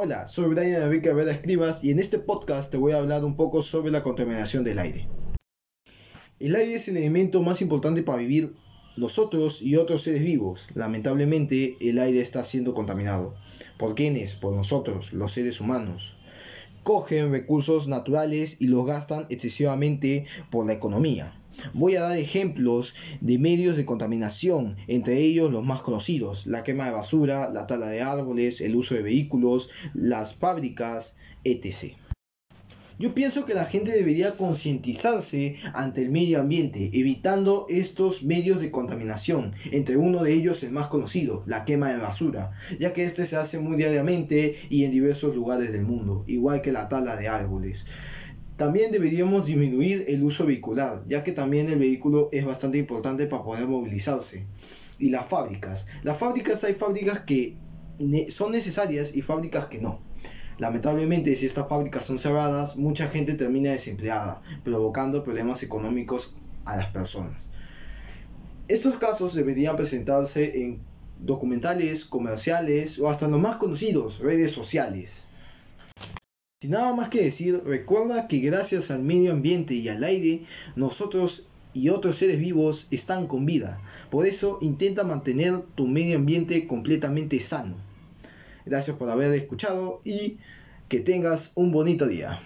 Hola, soy Brian Enrique Vera Escribas y en este podcast te voy a hablar un poco sobre la contaminación del aire. El aire es el elemento más importante para vivir nosotros y otros seres vivos. Lamentablemente, el aire está siendo contaminado. ¿Por quiénes? Por nosotros, los seres humanos. Cogen recursos naturales y los gastan excesivamente por la economía. Voy a dar ejemplos de medios de contaminación, entre ellos los más conocidos, la quema de basura, la tala de árboles, el uso de vehículos, las fábricas, etc. Yo pienso que la gente debería concientizarse ante el medio ambiente, evitando estos medios de contaminación, entre uno de ellos el más conocido, la quema de basura, ya que este se hace muy diariamente y en diversos lugares del mundo, igual que la tala de árboles. También deberíamos disminuir el uso vehicular, ya que también el vehículo es bastante importante para poder movilizarse. Y las fábricas. Las fábricas hay fábricas que son necesarias y fábricas que no. Lamentablemente, si estas fábricas son cerradas, mucha gente termina desempleada, provocando problemas económicos a las personas. Estos casos deberían presentarse en documentales, comerciales o hasta los más conocidos, redes sociales. Sin nada más que decir, recuerda que gracias al medio ambiente y al aire, nosotros y otros seres vivos están con vida. Por eso intenta mantener tu medio ambiente completamente sano. Gracias por haber escuchado y que tengas un bonito día.